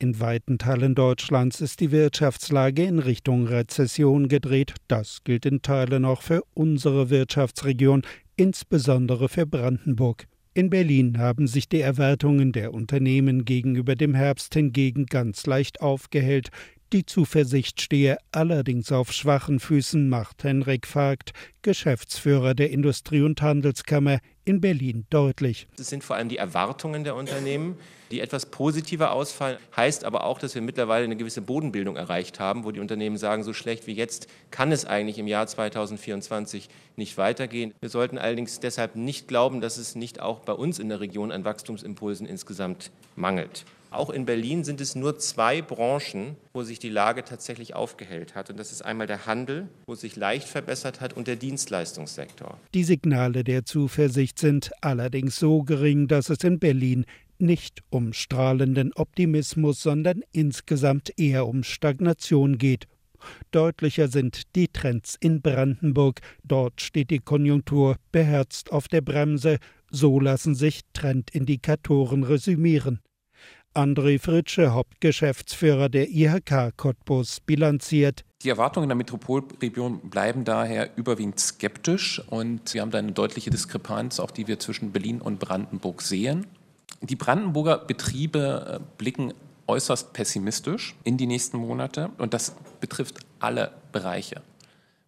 In weiten Teilen Deutschlands ist die Wirtschaftslage in Richtung Rezession gedreht. Das gilt in Teilen auch für unsere Wirtschaftsregion, insbesondere für Brandenburg. In Berlin haben sich die Erwartungen der Unternehmen gegenüber dem Herbst hingegen ganz leicht aufgehellt. Die Zuversicht stehe allerdings auf schwachen Füßen, macht Henrik Vogt, Geschäftsführer der Industrie- und Handelskammer in Berlin, deutlich. Es sind vor allem die Erwartungen der Unternehmen, die etwas positiver ausfallen. Heißt aber auch, dass wir mittlerweile eine gewisse Bodenbildung erreicht haben, wo die Unternehmen sagen, so schlecht wie jetzt kann es eigentlich im Jahr 2024 nicht weitergehen. Wir sollten allerdings deshalb nicht glauben, dass es nicht auch bei uns in der Region an Wachstumsimpulsen insgesamt mangelt. Auch in Berlin sind es nur zwei Branchen, wo sich die Lage tatsächlich aufgehellt hat. Und das ist einmal der Handel, wo es sich leicht verbessert hat, und der Dienstleistungssektor. Die Signale der Zuversicht sind allerdings so gering, dass es in Berlin nicht um strahlenden Optimismus, sondern insgesamt eher um Stagnation geht. Deutlicher sind die Trends in Brandenburg. Dort steht die Konjunktur beherzt auf der Bremse. So lassen sich Trendindikatoren resümieren. André Fritsche, Hauptgeschäftsführer der IHK Cottbus, bilanziert. Die Erwartungen der Metropolregion bleiben daher überwiegend skeptisch und wir haben da eine deutliche Diskrepanz, auch die wir zwischen Berlin und Brandenburg sehen. Die Brandenburger Betriebe äh, blicken äußerst pessimistisch in die nächsten Monate und das betrifft alle Bereiche.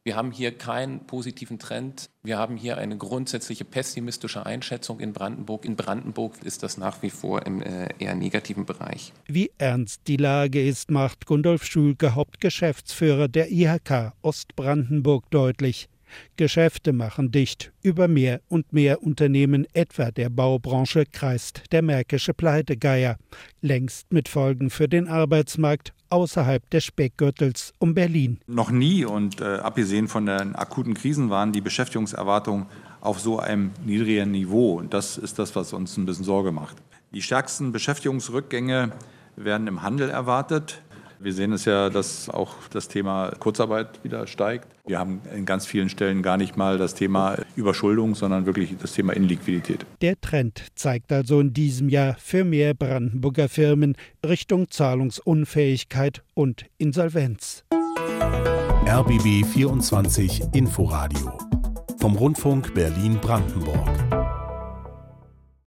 Wir haben hier keinen positiven Trend. Wir haben hier eine grundsätzliche pessimistische Einschätzung in Brandenburg. In Brandenburg ist das nach wie vor im äh, eher negativen Bereich. Wie ernst die Lage ist, macht Gundolf Schulke, Hauptgeschäftsführer der IHK Ostbrandenburg deutlich. Geschäfte machen dicht. Über mehr und mehr Unternehmen, etwa der Baubranche, kreist der märkische Pleitegeier. Längst mit Folgen für den Arbeitsmarkt außerhalb des Speckgürtels um Berlin. Noch nie und äh, abgesehen von den akuten Krisen waren die Beschäftigungserwartungen auf so einem niedrigen Niveau. Und das ist das, was uns ein bisschen Sorge macht. Die stärksten Beschäftigungsrückgänge werden im Handel erwartet. Wir sehen es ja, dass auch das Thema Kurzarbeit wieder steigt. Wir haben in ganz vielen Stellen gar nicht mal das Thema Überschuldung, sondern wirklich das Thema Inliquidität. Der Trend zeigt also in diesem Jahr für mehr Brandenburger Firmen Richtung Zahlungsunfähigkeit und Insolvenz. RBB 24 Inforadio vom Rundfunk Berlin-Brandenburg.